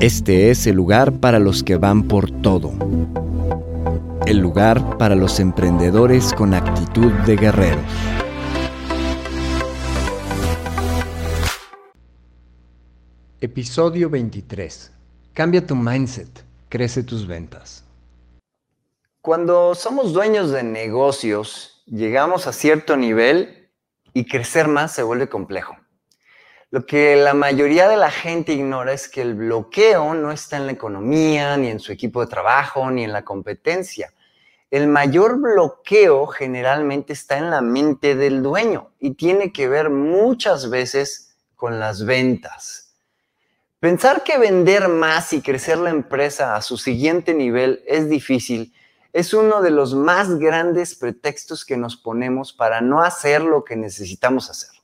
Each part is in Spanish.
Este es el lugar para los que van por todo. El lugar para los emprendedores con actitud de guerreros. Episodio 23. Cambia tu mindset, crece tus ventas. Cuando somos dueños de negocios, llegamos a cierto nivel y crecer más se vuelve complejo. Lo que la mayoría de la gente ignora es que el bloqueo no está en la economía, ni en su equipo de trabajo, ni en la competencia. El mayor bloqueo generalmente está en la mente del dueño y tiene que ver muchas veces con las ventas. Pensar que vender más y crecer la empresa a su siguiente nivel es difícil es uno de los más grandes pretextos que nos ponemos para no hacer lo que necesitamos hacer.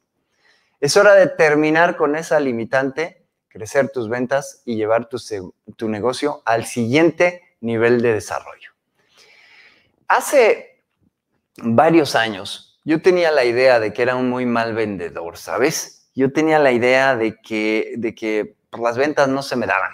Es hora de terminar con esa limitante, crecer tus ventas y llevar tu, negocio al siguiente nivel de desarrollo. Hace varios años yo tenía la idea de que era un muy mal vendedor, ¿sabes? Yo tenía la idea de que, de que las ventas no se me daban.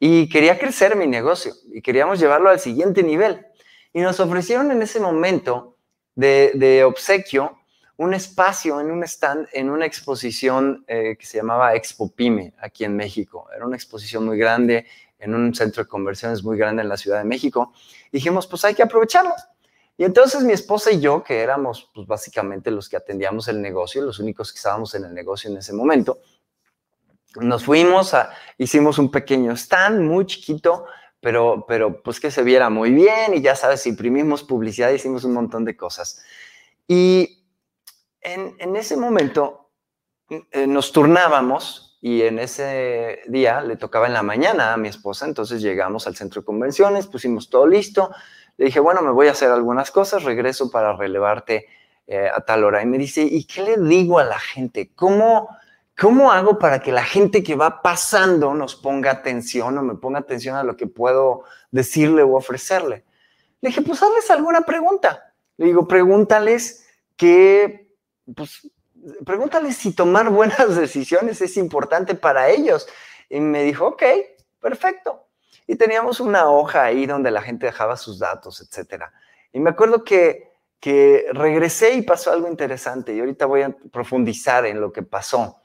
Y quería crecer mi negocio y queríamos llevarlo al siguiente nivel. Y nos ofrecieron en ese momento de, de obsequio un espacio en un stand, en una exposición eh, que se llamaba Expo Pyme aquí en México. Era una exposición muy grande en un centro de conversiones muy grande en la Ciudad de México. dijimos, pues hay que aprovecharlo. Y entonces mi esposa y yo, que éramos pues básicamente los que atendíamos el negocio, los únicos que estábamos en el negocio en ese momento, nos fuimos, hicimos un pequeño stand muy chiquito, pero, pero pues que se viera muy bien y ya sabes, imprimimos publicidad, hicimos un montón de cosas. Y en, ese momento eh, nos turnábamos y en ese día le tocaba en la mañana a mi esposa, entonces llegamos al centro de convenciones, pusimos todo listo, le dije, bueno, me voy a hacer algunas cosas, regreso para relevarte eh, a tal hora. Y me dice, ¿y qué le digo a la gente? ¿Cómo, ¿Cómo hago para que la gente que va pasando nos ponga atención o me ponga atención a lo que puedo decirle o ofrecerle? Le dije, pues hazles alguna pregunta. Le digo, pregúntales qué pues pregúntale si tomar buenas decisiones es importante para ellos. Y me dijo, ok, perfecto. Y teníamos una hoja ahí donde la gente dejaba sus datos, etc. Y me acuerdo que, que regresé y pasó algo interesante y ahorita voy a profundizar en lo que pasó.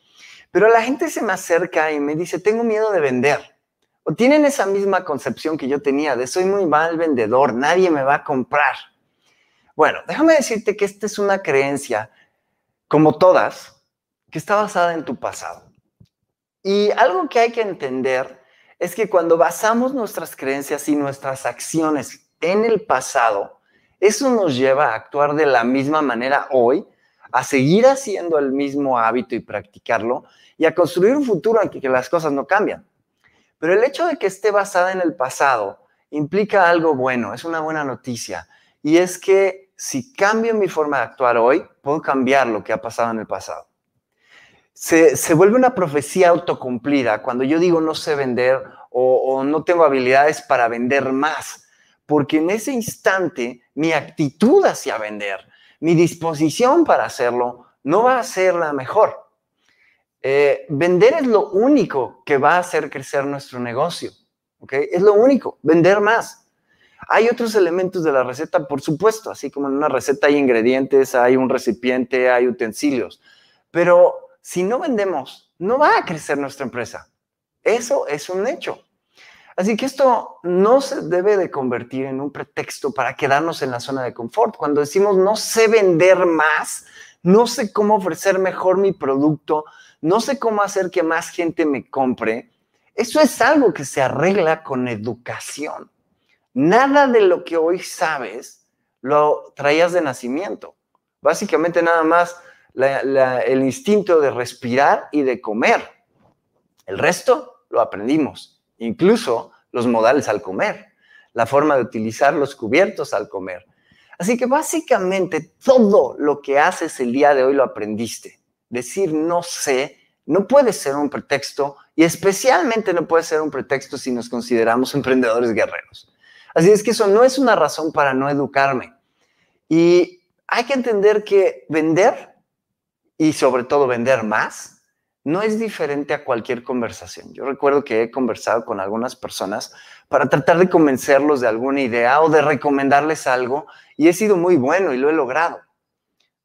Pero la gente se me acerca y me dice, tengo miedo de vender. O tienen esa misma concepción que yo tenía de soy muy mal vendedor, nadie me va a comprar. Bueno, déjame decirte que esta es una creencia como todas, que está basada en tu pasado. Y algo que hay que entender es que cuando basamos nuestras creencias y nuestras acciones en el pasado, eso nos lleva a actuar de la misma manera hoy, a seguir haciendo el mismo hábito y practicarlo y a construir un futuro en que, las cosas no cambian. Pero el hecho de que esté basada en el pasado implica algo bueno, es una buena noticia, y es que si cambio mi forma de actuar hoy, puedo cambiar lo que ha pasado en el pasado. Se, vuelve una profecía autocumplida cuando yo digo no sé vender o, no tengo habilidades para vender más, porque en ese instante mi actitud hacia vender, mi disposición para hacerlo, no va a ser la mejor. Eh, vender es lo único que va a hacer crecer nuestro negocio. ¿okay? Es lo único, vender más. Hay otros elementos de la receta, por supuesto, así como en una receta hay ingredientes, hay un recipiente, hay utensilios, pero si no vendemos, no va a crecer nuestra empresa. Eso es un hecho. Así que esto no se debe de convertir en un pretexto para quedarnos en la zona de confort. Cuando decimos no sé vender más, no sé cómo ofrecer mejor mi producto, no sé cómo hacer que más gente me compre, eso es algo que se arregla con educación. Nada de lo que hoy sabes lo traías de nacimiento. Básicamente nada más el instinto de respirar y de comer. El resto lo aprendimos, incluso los modales al comer, la forma de utilizar los cubiertos al comer. Así que básicamente todo lo que haces el día de hoy lo aprendiste. Decir no sé no puede ser un pretexto y especialmente no puede ser un pretexto si nos consideramos emprendedores guerreros. Así es que eso no es una razón para no educarme. Y hay que entender que vender y sobre todo vender más no es diferente a cualquier conversación. Yo recuerdo que he conversado con algunas personas para tratar de convencerlos de alguna idea o de recomendarles algo y he sido muy bueno y lo he logrado.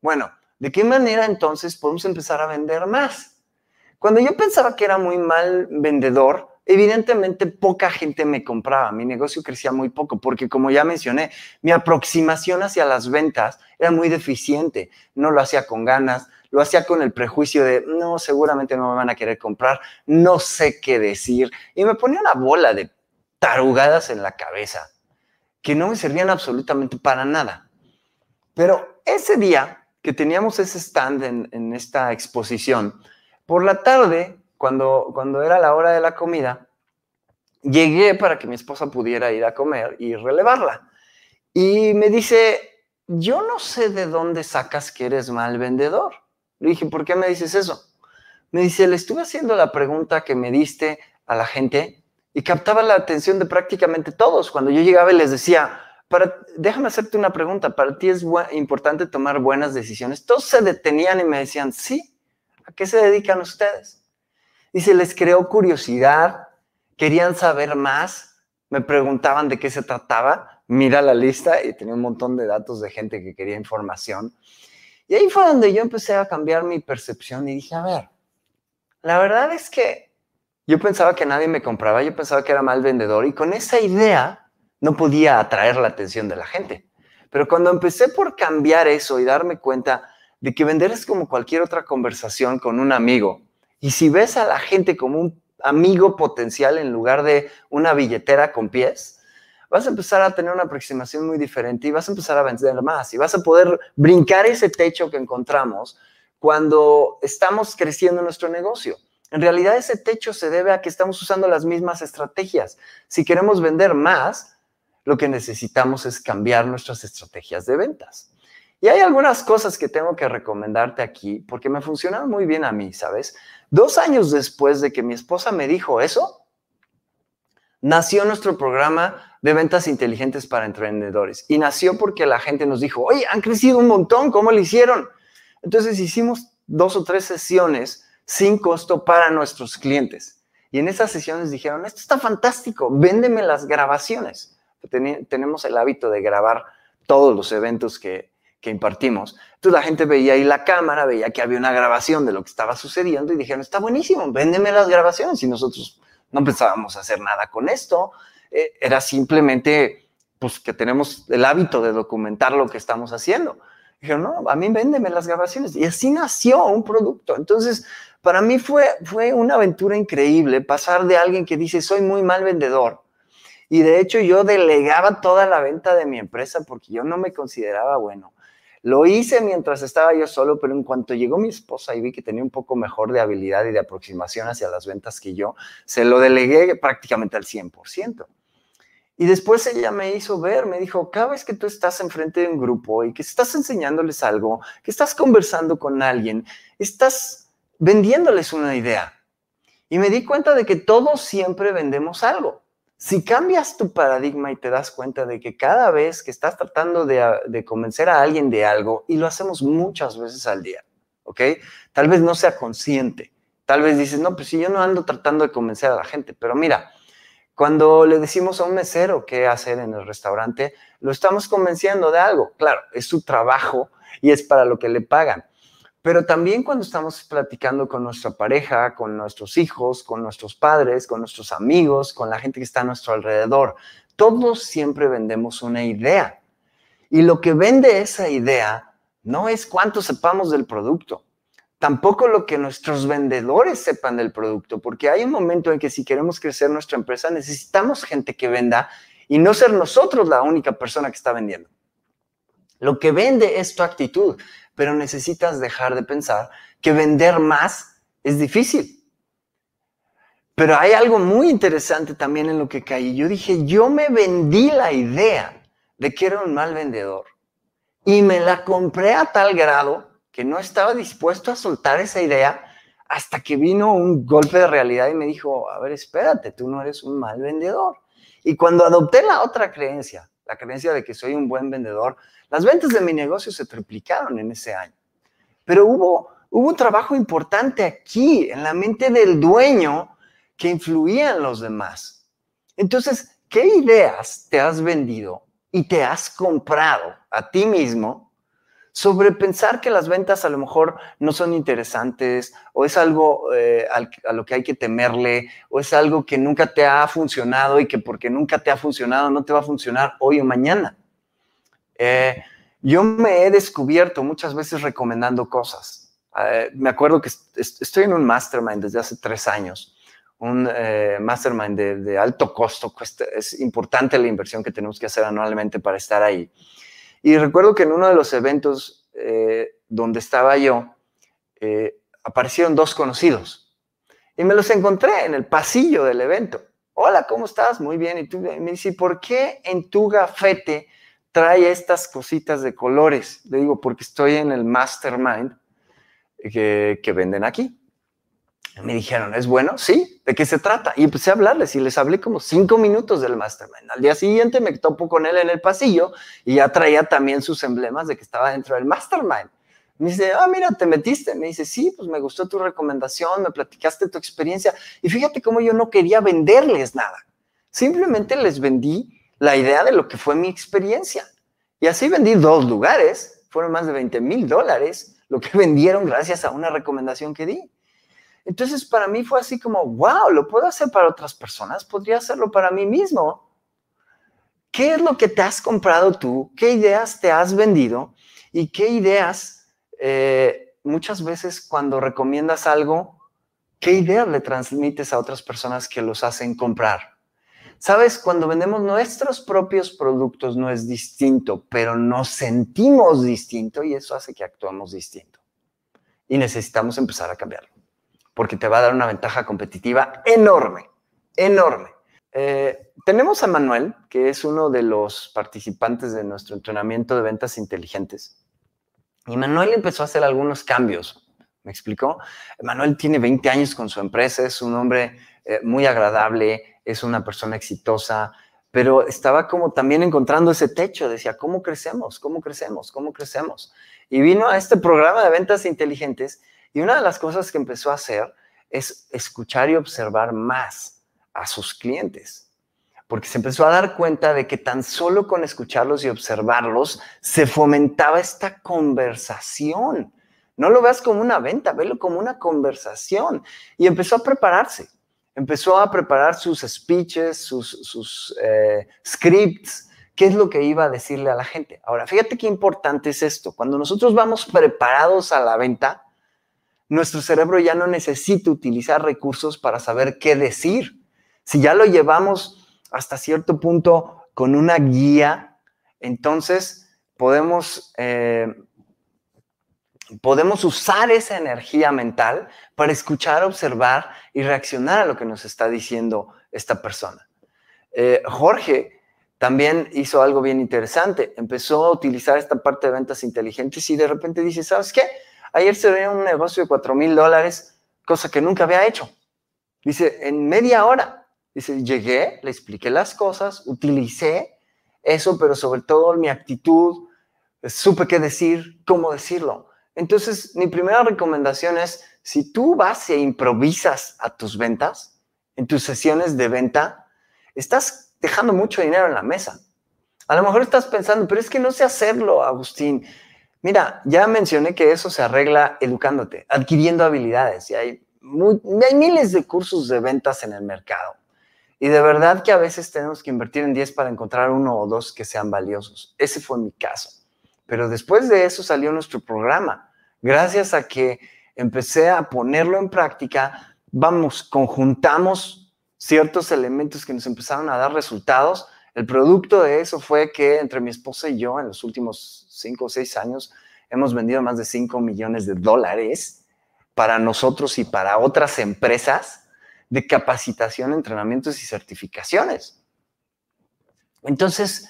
Bueno, ¿de qué manera entonces podemos empezar a vender más? Cuando yo pensaba que era muy mal vendedor, evidentemente poca gente me compraba, mi negocio crecía muy poco, porque como ya mencioné, mi aproximación hacia las ventas era muy deficiente, no lo hacía con ganas, lo hacía con el prejuicio de, no, seguramente no me van a querer comprar, no sé qué decir, y me ponía una bola de tarugadas en la cabeza, que no me servían absolutamente para nada. Pero ese día que teníamos ese stand en, en esta exposición, por la tarde, cuando, cuando era la hora de la comida, llegué para que mi esposa pudiera ir a comer y relevarla. Y me dice, yo no sé de dónde sacas que eres mal vendedor. Le dije, ¿por qué me dices eso? Me dice, le estuve haciendo la pregunta que me diste a la gente y captaba la atención de prácticamente todos. Cuando yo llegaba y les decía, para, déjame hacerte una pregunta, para ti es importante tomar buenas decisiones. Todos se detenían y me decían, sí, ¿A qué se dedican ustedes? Dice, les creó curiosidad, querían saber más, me preguntaban de qué se trataba, mira la lista y tenía un montón de datos de gente que quería información. Y ahí fue donde yo empecé a cambiar mi percepción y dije, a ver, la verdad es que yo pensaba que nadie me compraba, yo pensaba que era mal vendedor y con esa idea no podía atraer la atención de la gente. Pero cuando empecé por cambiar eso y darme cuenta de que vender es como cualquier otra conversación con un amigo. Y si ves a la gente como un amigo potencial en lugar de una billetera con pies, vas a empezar a tener una aproximación muy diferente y vas a empezar a vender más y vas a poder brincar ese techo que encontramos cuando estamos creciendo nuestro negocio. En realidad ese techo se debe a que estamos usando las mismas estrategias. Si queremos vender más, lo que necesitamos es cambiar nuestras estrategias de ventas. Y hay algunas cosas que tengo que recomendarte aquí porque me funcionaron muy bien a mí, ¿sabes? Dos años después de que mi esposa me dijo eso, nació nuestro programa de ventas inteligentes para emprendedores. Y nació porque la gente nos dijo, oye, han crecido un montón, ¿cómo lo hicieron? Entonces hicimos dos o tres sesiones sin costo para nuestros clientes. Y en esas sesiones dijeron, esto está fantástico, véndeme las grabaciones. tenemos el hábito de grabar todos los eventos que, que impartimos. Entonces la gente veía ahí la cámara, veía que había una grabación de lo que estaba sucediendo y dijeron, está buenísimo, véndeme las grabaciones. Y nosotros no pensábamos hacer nada con esto. Eh, era simplemente, pues, que tenemos el hábito de documentar lo que estamos haciendo. Dijeron, no, a mí véndeme las grabaciones. Y así nació un producto. Entonces, para mí fue, fue una aventura increíble pasar de alguien que dice, soy muy mal vendedor, y de hecho yo delegaba toda la venta de mi empresa porque yo no me consideraba bueno. Lo hice mientras estaba yo solo, pero en cuanto llegó mi esposa y vi que tenía un poco mejor de habilidad y de aproximación hacia las ventas que yo, se lo delegué prácticamente al 100%. Y después ella me hizo ver, me dijo, cada vez que tú estás enfrente de un grupo y que estás enseñándoles algo, que estás conversando con alguien, estás vendiéndoles una idea. Y me di cuenta de que todos siempre vendemos algo. Si cambias tu paradigma y te das cuenta de que cada vez que estás tratando de, convencer a alguien de algo, y lo hacemos muchas veces al día, ¿ok? Tal vez no sea consciente. Tal vez dices, no, pues si yo no ando tratando de convencer a la gente, pero mira, cuando le decimos a un mesero qué hacer en el restaurante, lo estamos convenciendo de algo. Claro, es su trabajo y es para lo que le pagan. Pero también cuando estamos platicando con nuestra pareja, con nuestros hijos, con nuestros padres, con nuestros amigos, con la gente que está a nuestro alrededor. Todos siempre vendemos una idea. Y lo que vende esa idea no es cuánto sepamos del producto, tampoco lo que nuestros vendedores sepan del producto, porque hay un momento en que si queremos crecer nuestra empresa necesitamos gente que venda y no ser nosotros la única persona que está vendiendo. Lo que vende es tu actitud, pero necesitas dejar de pensar que vender más es difícil. Pero hay algo muy interesante también en lo que caí. Yo dije, yo me vendí la idea de que era un mal vendedor y me la compré a tal grado que no estaba dispuesto a soltar esa idea hasta que vino un golpe de realidad y me dijo, a ver, espérate, tú no eres un mal vendedor. Y cuando adopté la otra creencia, la creencia de que soy un buen vendedor, las ventas de mi negocio se triplicaron en ese año. Pero hubo, hubo un trabajo importante aquí, en la mente del dueño, que influía en los demás. Entonces, ¿qué ideas te has vendido y te has comprado a ti mismo sobre pensar que las ventas a lo mejor no son interesantes o es algo eh, a lo que hay que temerle o es algo que nunca te ha funcionado y que porque nunca te ha funcionado no te va a funcionar hoy o mañana. Eh, yo me he descubierto muchas veces recomendando cosas. Eh, me acuerdo que estoy en un mastermind desde hace tres años, un mastermind de, de alto costo. Es importante la inversión que tenemos que hacer anualmente para estar ahí. Y recuerdo que en uno de los eventos eh, donde estaba yo, eh, aparecieron dos conocidos. Y me los encontré en el pasillo del evento. Hola, ¿cómo estás? Muy bien. Y tú me dice, ¿por qué en tu gafete trae estas cositas de colores? Le digo, porque estoy en el mastermind que, que venden aquí. Me dijeron, ¿es bueno? Sí, ¿de qué se trata? Y empecé a hablarles y les hablé como cinco minutos del mastermind. Al día siguiente me topo con él en el pasillo y ya traía también sus emblemas de que estaba dentro del mastermind. Me dice, ah, mira, te metiste. Me dice, sí, pues me gustó tu recomendación, me platicaste tu experiencia. Y fíjate cómo yo no quería venderles nada. Simplemente les vendí la idea de lo que fue mi experiencia. Y así vendí dos lugares. Fueron más de 20 mil dólares lo que vendieron gracias a una recomendación que di. Entonces, para mí fue así como, wow, lo puedo hacer para otras personas, podría hacerlo para mí mismo. ¿Qué es lo que te has comprado tú? ¿Qué ideas te has vendido? ¿Y qué ideas, eh, muchas veces cuando recomiendas algo, qué ideas le transmites a otras personas que los hacen comprar? Sabes, cuando vendemos nuestros propios productos no es distinto, pero nos sentimos distinto y eso hace que actuamos distinto. Y necesitamos empezar a cambiarlo porque te va a dar una ventaja competitiva enorme, enorme. Eh, tenemos a Manuel, que es uno de los participantes de nuestro entrenamiento de ventas inteligentes. Y Manuel empezó a hacer algunos cambios. ¿Me explicó? Manuel tiene 20 años con su empresa, es un hombre eh, muy agradable, es una persona exitosa, pero estaba como también encontrando ese techo. Decía, ¿cómo crecemos? ¿Cómo crecemos? ¿Cómo crecemos? Y vino a este programa de ventas inteligentes y una de las cosas que empezó a hacer es escuchar y observar más a sus clientes, porque se empezó a dar cuenta de que tan solo con escucharlos y observarlos se fomentaba esta conversación. No lo veas como una venta, velo como una conversación. Y empezó a prepararse, empezó a preparar sus speeches, sus, eh, scripts, qué es lo que iba a decirle a la gente. Ahora, fíjate qué importante es esto. Cuando nosotros vamos preparados a la venta, nuestro cerebro ya no necesita utilizar recursos para saber qué decir. Si ya lo llevamos hasta cierto punto con una guía, entonces podemos, eh, podemos usar esa energía mental para escuchar, observar y reaccionar a lo que nos está diciendo esta persona. Eh, Jorge también hizo algo bien interesante. Empezó a utilizar esta parte de ventas inteligentes y de repente dice, ¿sabes qué? Ayer se un negocio de 4 mil dólares, cosa que nunca había hecho. Dice, en media hora. Dice, llegué, le expliqué las cosas, utilicé eso, pero sobre todo mi actitud, supe qué decir, cómo decirlo. Entonces, mi primera recomendación es, si tú vas e improvisas a tus ventas, en tus sesiones de venta, estás dejando mucho dinero en la mesa. A lo mejor estás pensando, pero es que no sé hacerlo, Agustín. Mira, ya mencioné que eso se arregla educándote, adquiriendo habilidades. Y hay, hay miles de cursos de ventas en el mercado. Y de verdad que a veces tenemos que invertir en 10 para encontrar uno o dos que sean valiosos. Ese fue mi caso. Pero después de eso salió nuestro programa. Gracias a que empecé a ponerlo en práctica, vamos, conjuntamos ciertos elementos que nos empezaron a dar resultados. El producto de eso fue que entre mi esposa y yo en los últimos cinco o seis años, hemos vendido más de 5 millones de dólares para nosotros y para otras empresas de capacitación, entrenamientos y certificaciones. Entonces,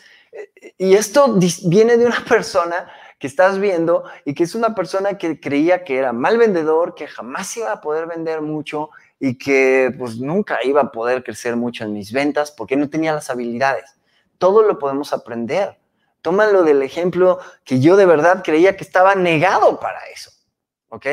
y esto viene de una persona que estás viendo y que es una persona que creía que era mal vendedor, que jamás iba a poder vender mucho y que pues nunca iba a poder crecer mucho en mis ventas porque no tenía las habilidades. Todo lo podemos aprender. Tómalo del ejemplo que yo de verdad creía que estaba negado para eso. ¿Ok?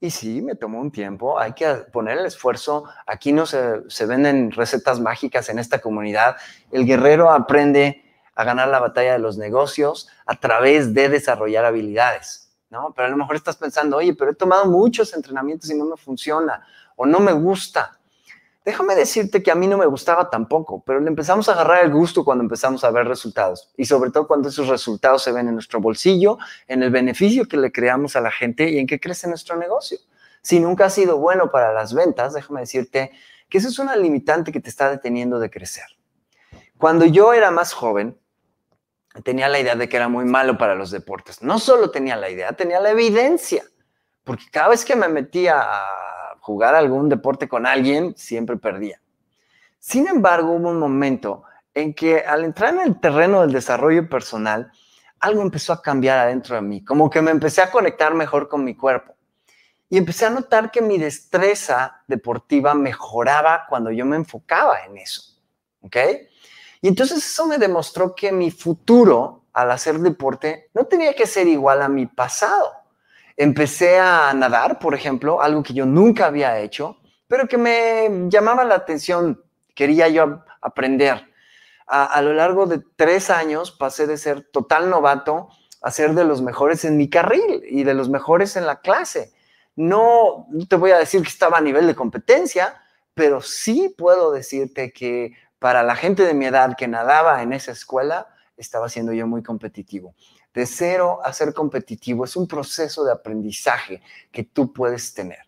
Y sí, me tomó un tiempo, hay que poner el esfuerzo. Aquí no se, venden recetas mágicas en esta comunidad. El guerrero aprende a ganar la batalla de los negocios a través de desarrollar habilidades, ¿no? Pero a lo mejor estás pensando, oye, pero he tomado muchos entrenamientos y no me funciona o no me gusta. Déjame decirte que a mí no me gustaba tampoco, pero le empezamos a agarrar el gusto cuando empezamos a ver resultados y sobre todo cuando esos resultados se ven en nuestro bolsillo, en el beneficio que le creamos a la gente y en qué crece nuestro negocio. Si nunca ha sido bueno para las ventas, déjame decirte que eso es una limitante que te está deteniendo de crecer. Cuando yo era más joven, tenía la idea de que era muy malo para los deportes. No solo tenía la idea, tenía la evidencia, porque cada vez que me metía a jugar algún deporte con alguien, siempre perdía. Sin embargo, hubo un momento en que al entrar en el terreno del desarrollo personal, algo empezó a cambiar adentro de mí, como que me empecé a conectar mejor con mi cuerpo. Y empecé a notar que mi destreza deportiva mejoraba cuando yo me enfocaba en eso. ¿Ok? Y entonces eso me demostró que mi futuro al hacer deporte no tenía que ser igual a mi pasado. Empecé a nadar, por ejemplo, algo que yo nunca había hecho, pero que me llamaba la atención, quería yo aprender. A, lo largo de tres años pasé de ser total novato a ser de los mejores en mi carril y de los mejores en la clase. No, no te voy a decir que estaba a nivel de competencia, pero sí puedo decirte que para la gente de mi edad que nadaba en esa escuela, estaba siendo yo muy competitivo de cero a ser competitivo es un proceso de aprendizaje que tú puedes tener.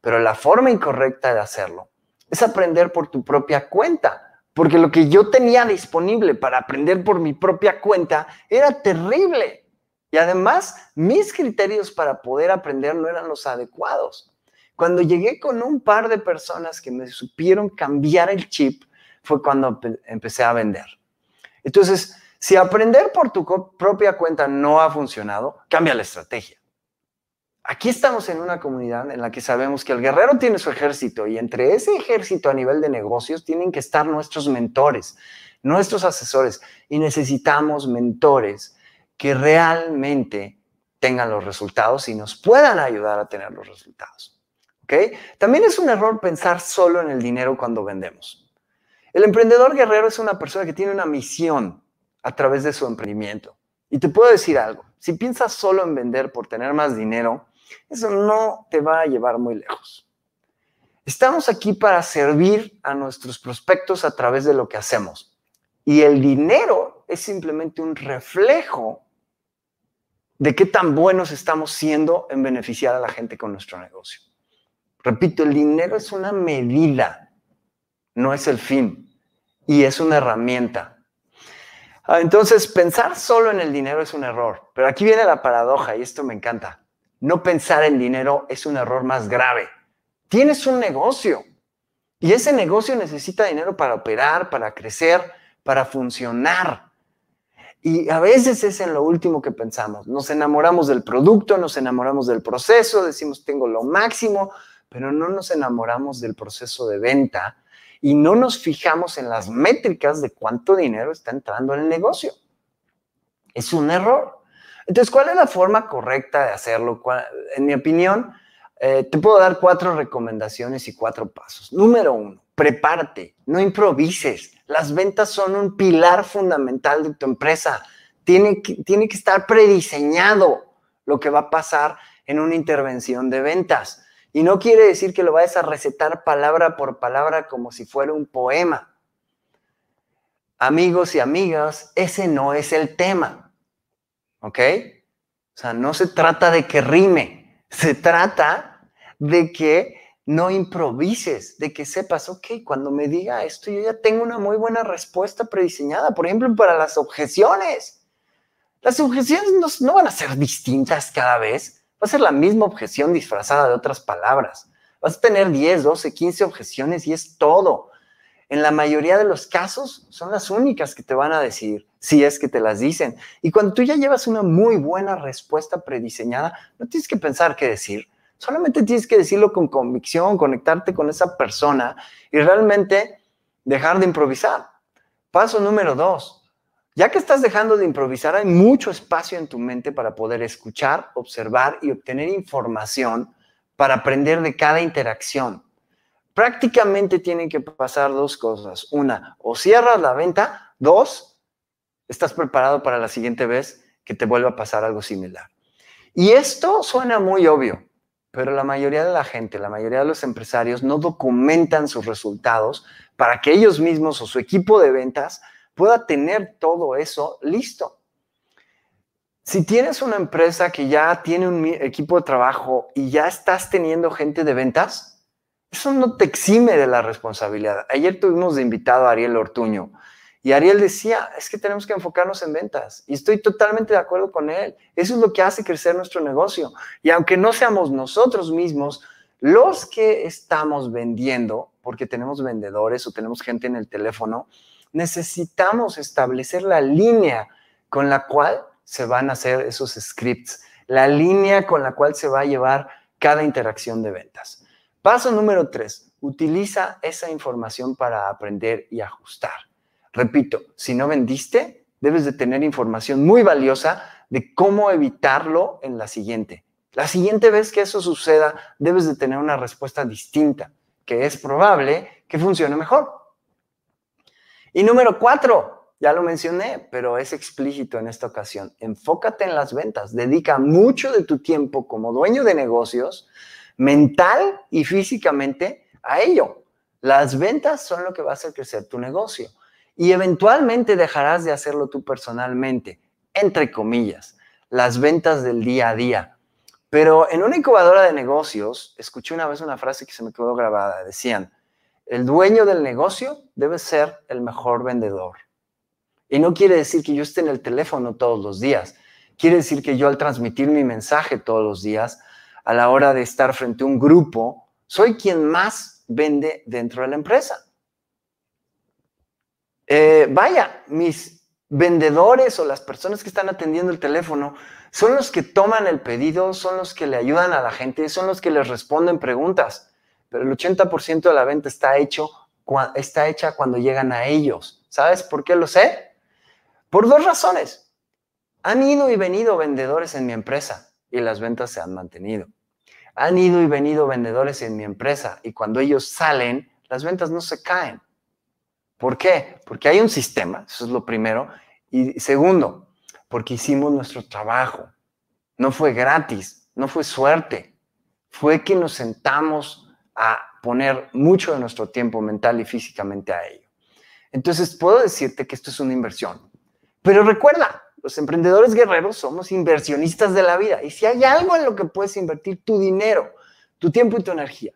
Pero la forma incorrecta de hacerlo es aprender por tu propia cuenta, porque lo que yo tenía disponible para aprender por mi propia cuenta era terrible. Y además, mis criterios para poder aprender no eran los adecuados. Cuando llegué con un par de personas que me supieron cambiar el chip, fue cuando empecé a vender. Entonces, si aprender por tu propia cuenta no ha funcionado, cambia la estrategia. Aquí estamos en una comunidad en la que sabemos que el guerrero tiene su ejército y entre ese ejército a nivel de negocios tienen que estar nuestros mentores, nuestros asesores y necesitamos mentores que realmente tengan los resultados y nos puedan ayudar a tener los resultados. ¿Okay? También es un error pensar solo en el dinero cuando vendemos. El emprendedor guerrero es una persona que tiene una misión, a través de su emprendimiento. Y te puedo decir algo, si piensas solo en vender por tener más dinero, eso no te va a llevar muy lejos. Estamos aquí para servir a nuestros prospectos a través de lo que hacemos. Y el dinero es simplemente un reflejo de qué tan buenos estamos siendo en beneficiar a la gente con nuestro negocio. Repito, el dinero es una medida, no es el fin, y es una herramienta. Ah, entonces, pensar solo en el dinero es un error, pero aquí viene la paradoja y esto me encanta. No pensar en dinero es un error más grave. Tienes un negocio y ese negocio necesita dinero para operar, para crecer, para funcionar. Y a veces es en lo último que pensamos. Nos enamoramos del producto, nos enamoramos del proceso, decimos tengo lo máximo, pero no nos enamoramos del proceso de venta y no nos fijamos en las métricas de cuánto dinero está entrando en el negocio. Es un error. Entonces, ¿cuál es la forma correcta de hacerlo? En mi opinión, eh, te puedo dar cuatro recomendaciones y cuatro pasos. Número uno, prepárate, no improvises. Las ventas son un pilar fundamental de tu empresa. Tiene que, tiene que estar prediseñado. lo que va a pasar en una intervención de ventas. Y no quiere decir que lo vayas a recetar palabra por palabra como si fuera un poema. Amigos y amigas, ese no es el tema. ¿Ok? O sea, no se trata de que rime, se trata de que no improvises, de que sepas, ok, cuando me diga esto, yo ya tengo una muy buena respuesta prediseñada, por ejemplo, para las objeciones. Las objeciones no, no van a ser distintas cada vez, Va a ser la misma objeción disfrazada de otras palabras. Vas a tener 10, 12, 15 objeciones y es todo. En la mayoría de los casos son las únicas que te van a decir, si es que te las dicen. Y cuando tú ya llevas una muy buena respuesta prediseñada, no tienes que pensar qué decir. Solamente tienes que decirlo con convicción, conectarte con esa persona y realmente dejar de improvisar. Paso número dos, ya que estás dejando de improvisar, hay mucho espacio en tu mente para poder escuchar, observar y obtener información para aprender de cada interacción. Prácticamente tienen que pasar dos cosas. Una, o cierras la venta. Dos, estás preparado para la siguiente vez que te vuelva a pasar algo similar. Y esto suena muy obvio, pero la mayoría de la gente, la mayoría de los empresarios no documentan sus resultados para que ellos mismos o su equipo de ventas pueda tener todo eso listo. Si tienes una empresa que ya tiene un equipo de trabajo y ya estás teniendo gente de ventas, eso no te exime de la responsabilidad. Ayer tuvimos de invitado a Ariel Ortuño y Ariel decía, es que tenemos que enfocarnos en ventas y estoy totalmente de acuerdo con él. Eso es lo que hace crecer nuestro negocio. Y aunque no seamos nosotros mismos los que estamos vendiendo, porque tenemos vendedores o tenemos gente en el teléfono, necesitamos establecer la línea con la cual se van a hacer esos scripts, la línea con la cual se va a llevar cada interacción de ventas. Paso número tres, utiliza esa información para aprender y ajustar. Repito, si no vendiste, debes de tener información muy valiosa de cómo evitarlo en la siguiente. La siguiente vez que eso suceda, debes de tener una respuesta distinta, que es probable que funcione mejor. Y número cuatro, ya lo mencioné, pero es explícito en esta ocasión. Enfócate en las ventas. Dedica mucho de tu tiempo como dueño de negocios, mental y físicamente, a ello. Las ventas son lo que va a hacer crecer tu negocio. Y eventualmente dejarás de hacerlo tú personalmente, entre comillas, las ventas del día a día. Pero en una incubadora de negocios, escuché una vez una frase que se me quedó grabada. Decían, el dueño del negocio debe ser el mejor vendedor. Y no quiere decir que yo esté en el teléfono todos los días. Quiere decir que yo al transmitir mi mensaje todos los días, a la hora de estar frente a un grupo, soy quien más vende dentro de la empresa. Eh, vaya, mis vendedores o las personas que están atendiendo el teléfono son los que toman el pedido, son los que le ayudan a la gente, son los que les responden preguntas pero el 80% de la venta está, hecho, está hecha cuando llegan a ellos. ¿Sabes por qué lo sé? Por dos razones. Han ido y venido vendedores en mi empresa y las ventas se han mantenido. Han ido y venido vendedores en mi empresa y cuando ellos salen, las ventas no se caen. ¿Por qué? Porque hay un sistema, eso es lo primero. Y segundo, porque hicimos nuestro trabajo. No fue gratis, no fue suerte. Fue que nos sentamos a poner mucho de nuestro tiempo mental y físicamente a ello. Entonces, puedo decirte que esto es una inversión. Pero recuerda, los emprendedores guerreros somos inversionistas de la vida. Y si hay algo en lo que puedes invertir tu dinero, tu tiempo y tu energía,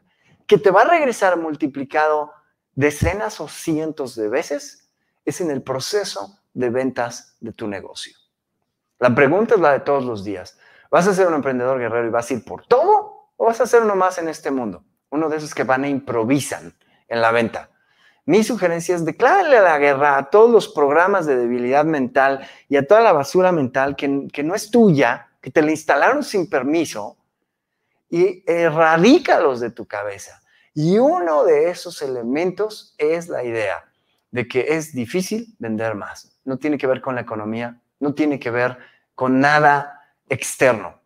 que te va a regresar multiplicado decenas o cientos de veces, es en el proceso de ventas de tu negocio. La pregunta es la de todos los días. ¿Vas a ser un emprendedor guerrero y vas a ir por todo o vas a ser uno más en este mundo? Uno de esos que van e improvisan en la venta. Mi sugerencia es declárale la guerra a todos los programas de debilidad mental y a toda la basura mental que, que no es tuya, que te la instalaron sin permiso y erradícalos de tu cabeza. Y uno de esos elementos es la idea de que es difícil vender más. No tiene que ver con la economía, no tiene que ver con nada externo.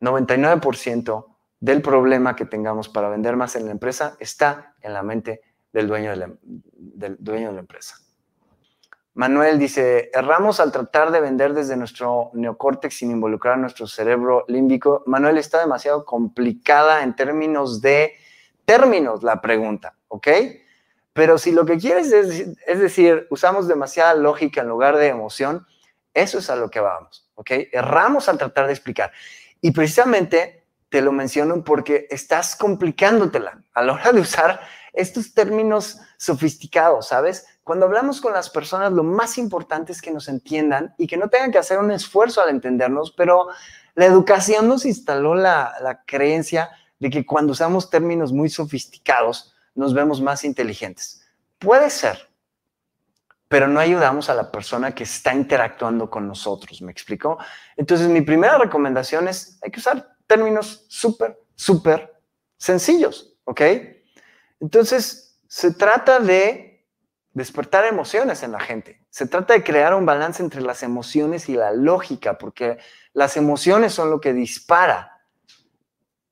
99% del problema que tengamos para vender más en la empresa está en la mente del dueño de la, del dueño de la empresa. Manuel dice, erramos al tratar de vender desde nuestro neocórtex sin involucrar nuestro cerebro límbico. Manuel, está demasiado complicada en términos de términos la pregunta, ¿ok? Pero si lo que quieres es, es decir, usamos demasiada lógica en lugar de emoción, eso es a lo que vamos, ¿ok? Erramos al tratar de explicar. Y precisamente te lo menciono porque estás complicándotela a la hora de usar estos términos sofisticados, ¿sabes? Cuando hablamos con las personas, lo más importante es que nos entiendan y que no tengan que hacer un esfuerzo al entendernos, pero la educación nos instaló la, la creencia de que cuando usamos términos muy sofisticados, nos vemos más inteligentes. Puede ser, pero no ayudamos a la persona que está interactuando con nosotros, ¿me explico? Entonces, mi primera recomendación es, hay que usar términos súper, súper sencillos, ¿ok? Entonces, se trata de despertar emociones en la gente. Se trata de crear un balance entre las emociones y la lógica, porque las emociones son lo que dispara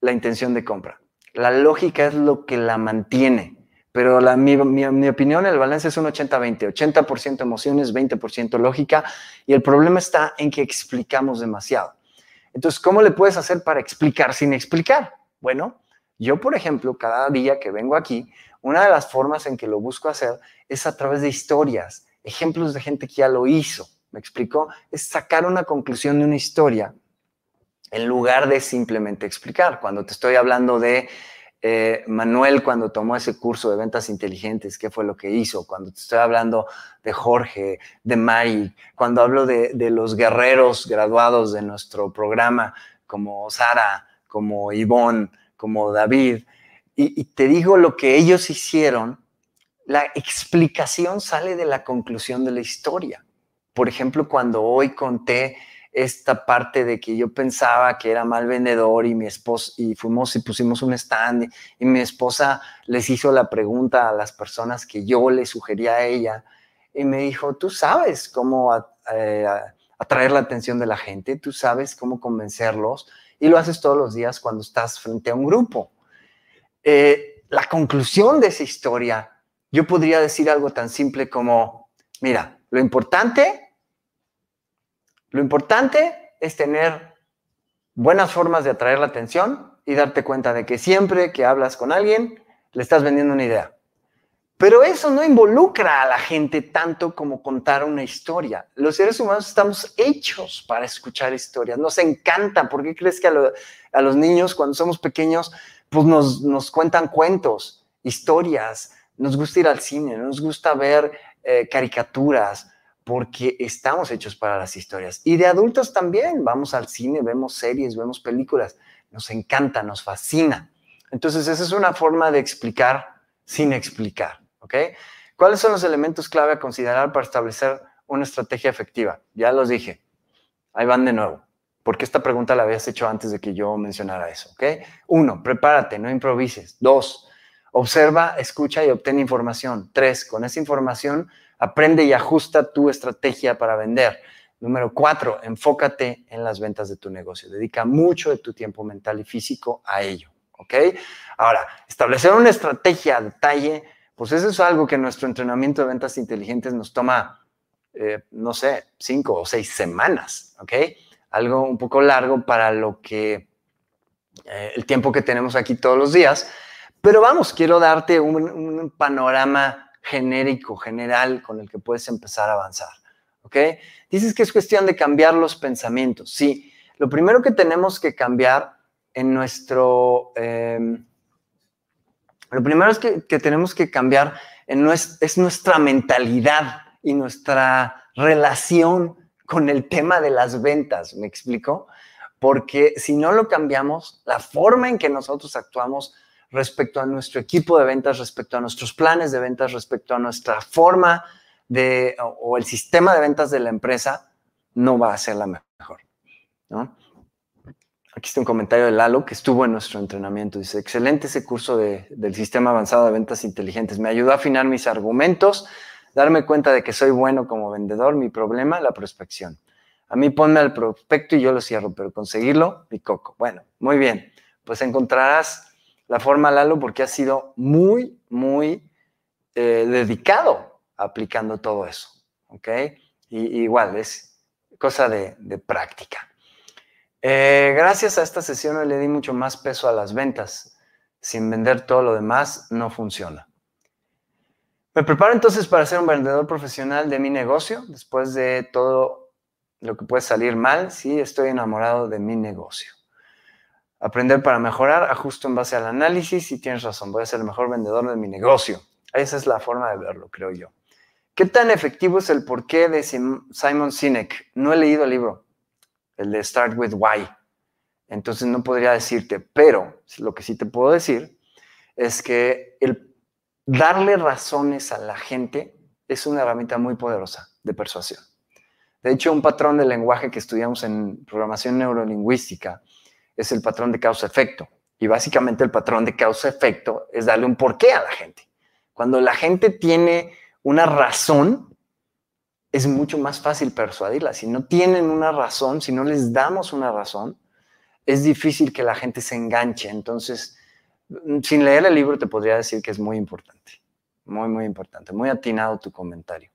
la intención de compra. La lógica es lo que la mantiene. Pero mi, mi, opinión, el balance es un 80-20. 80%, emociones, 20% lógica. Y el problema está en que explicamos demasiado. Entonces, ¿cómo le puedes hacer para explicar sin explicar? Bueno, yo, por ejemplo, cada día que vengo aquí, una de las formas en que lo busco hacer es a través de historias, ejemplos de gente que ya lo hizo. ¿Me explico? Es sacar una conclusión de una historia en lugar de simplemente explicar. Cuando te estoy hablando de eh, Manuel cuando tomó ese curso de ventas inteligentes, qué fue lo que hizo, cuando te estoy hablando de Jorge, de Mari, cuando hablo de, los guerreros graduados de nuestro programa, como Sara, como Ivonne, como David, y, y te digo lo que ellos hicieron, la explicación sale de la conclusión de la historia. Por ejemplo, cuando hoy conté esta parte de que yo pensaba que era mal vendedor y mi esposa, y fuimos y pusimos un stand y, mi esposa les hizo la pregunta a las personas que yo le sugería a ella y me dijo, tú sabes cómo eh, atraer la atención de la gente, tú sabes cómo convencerlos y lo haces todos los días cuando estás frente a un grupo. Eh, la conclusión de esa historia, yo podría decir algo tan simple como, mira, lo importante lo importante es tener buenas formas de atraer la atención y darte cuenta de que siempre que hablas con alguien, le estás vendiendo una idea. Pero eso no involucra a la gente tanto como contar una historia. Los seres humanos estamos hechos para escuchar historias. Nos encanta. ¿Por qué crees que a, los niños cuando somos pequeños pues nos, nos, cuentan cuentos, historias? Nos gusta ir al cine, nos gusta ver eh, caricaturas, porque estamos hechos para las historias. Y de adultos también, vamos al cine, vemos series, vemos películas, nos encanta, nos fascina. Entonces, esa es una forma de explicar sin explicar, ¿ok? ¿Cuáles son los elementos clave a considerar para establecer una estrategia efectiva? Ya los dije, ahí van de nuevo, porque esta pregunta la habías hecho antes de que yo mencionara eso, ¿ok? Uno, prepárate, no improvises. Dos, observa, escucha y obtén información. Tres, con esa información Aprende y ajusta tu estrategia para vender. Número cuatro, enfócate en las ventas de tu negocio. Dedica mucho de tu tiempo mental y físico a ello. ¿Ok? Ahora, establecer una estrategia a detalle, pues eso es algo que nuestro entrenamiento de ventas inteligentes nos toma, eh, no sé, cinco o seis semanas. ¿Ok? Algo un poco largo para lo que eh, el tiempo que tenemos aquí todos los días. Pero vamos, quiero darte un, un panorama genérico, general, con el que puedes empezar a avanzar. ¿Ok? Dices que es cuestión de cambiar los pensamientos. Sí, lo primero que tenemos que cambiar en nuestro... Em, lo primero es que, tenemos que cambiar en es nuestra mentalidad y nuestra relación con el tema de las ventas, ¿me explico? Porque si no lo cambiamos, la forma en que nosotros actuamos respecto a nuestro equipo de ventas, respecto a nuestros planes de ventas, respecto a nuestra forma de, o el sistema de ventas de la empresa, no va a ser la mejor. Aquí está un comentario de Lalo que estuvo en nuestro entrenamiento. Dice, excelente ese curso del sistema avanzado de ventas inteligentes. Me ayudó a afinar mis argumentos, darme cuenta de que soy bueno como vendedor. Mi problema, la prospección. A mí ponme al prospecto y yo lo cierro, pero conseguirlo, mi coco. Bueno, muy bien. Pues encontrarás la forma Lalo porque ha sido muy, muy eh, dedicado aplicando todo eso. ¿ok? Y, igual, es cosa de, práctica. Eh, gracias a esta sesión le di mucho más peso a las ventas. Sin vender todo lo demás no funciona. Me preparo entonces para ser un vendedor profesional de mi negocio, después de todo lo que puede salir mal, sí, estoy enamorado de mi negocio. Aprender para mejorar, ajusto en base al análisis y tienes razón, voy a ser el mejor vendedor de mi negocio. Esa es la forma de verlo, creo yo. ¿Qué tan efectivo es el porqué de Simon Sinek? No he leído el libro, el de Start with Why. Entonces no podría decirte, pero lo que sí te puedo decir es que el darle razones a la gente es una herramienta muy poderosa de persuasión. De hecho, un patrón de lenguaje que estudiamos en programación neurolingüística es el patrón de causa-efecto. Y básicamente el patrón de causa-efecto es darle un porqué a la gente. Cuando la gente tiene una razón, es mucho más fácil persuadirla. Si no tienen una razón, si no les damos una razón, es difícil que la gente se enganche. Entonces, sin leer el libro te podría decir que es muy importante, muy, muy importante, muy atinado tu comentario.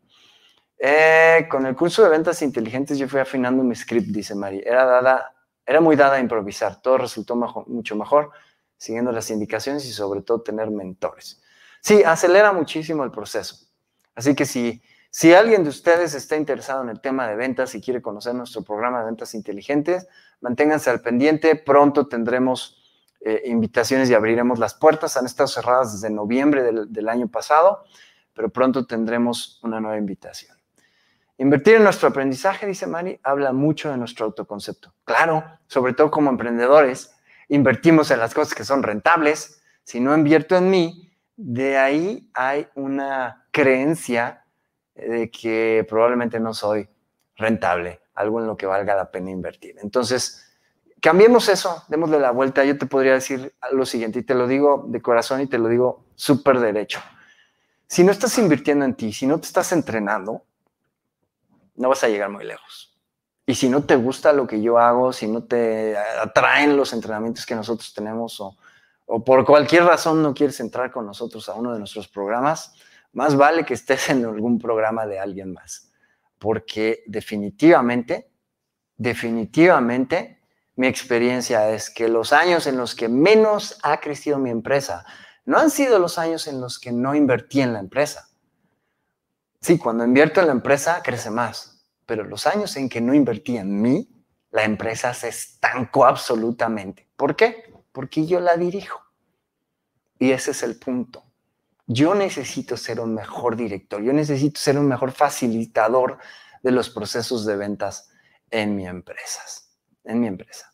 Eh, con el curso de ventas inteligentes yo fui afinando mi script, dice Mari. Era, dada, era muy dada a improvisar, todo resultó mucho mejor siguiendo las indicaciones y sobre todo tener mentores. Sí, acelera muchísimo el proceso. Así que si, si alguien de ustedes está interesado en el tema de ventas y quiere conocer nuestro programa de ventas inteligentes, manténganse al pendiente, pronto tendremos eh, invitaciones y abriremos las puertas. Han estado cerradas desde noviembre del, año pasado, pero pronto tendremos una nueva invitación. Invertir en nuestro aprendizaje, dice Mari, habla mucho de nuestro autoconcepto. Claro, sobre todo como emprendedores, invertimos en las cosas que son rentables. Si no invierto en mí, de ahí hay una creencia de que probablemente no soy rentable, algo en lo que valga la pena invertir. Entonces, cambiemos eso, démosle la vuelta. Yo te podría decir lo siguiente, y te lo digo de corazón y te lo digo súper derecho. Si no estás invirtiendo en ti, si no te estás entrenando, no vas a llegar muy lejos. Y si no te gusta lo que yo hago, si no te atraen los entrenamientos que nosotros tenemos o, por cualquier razón no quieres entrar con nosotros a uno de nuestros programas, más vale que estés en algún programa de alguien más. Porque definitivamente, definitivamente mi experiencia es que los años en los que menos ha crecido mi empresa no han sido los años en los que no invertí en la empresa. Sí, cuando invierto en la empresa crece más, pero los años en que no invertí en mí, la empresa se estancó absolutamente. ¿Por qué? Porque yo la dirijo. Y ese es el punto. Yo necesito ser un mejor director, yo necesito ser un mejor facilitador de los procesos de ventas en mi empresa. En mi empresa.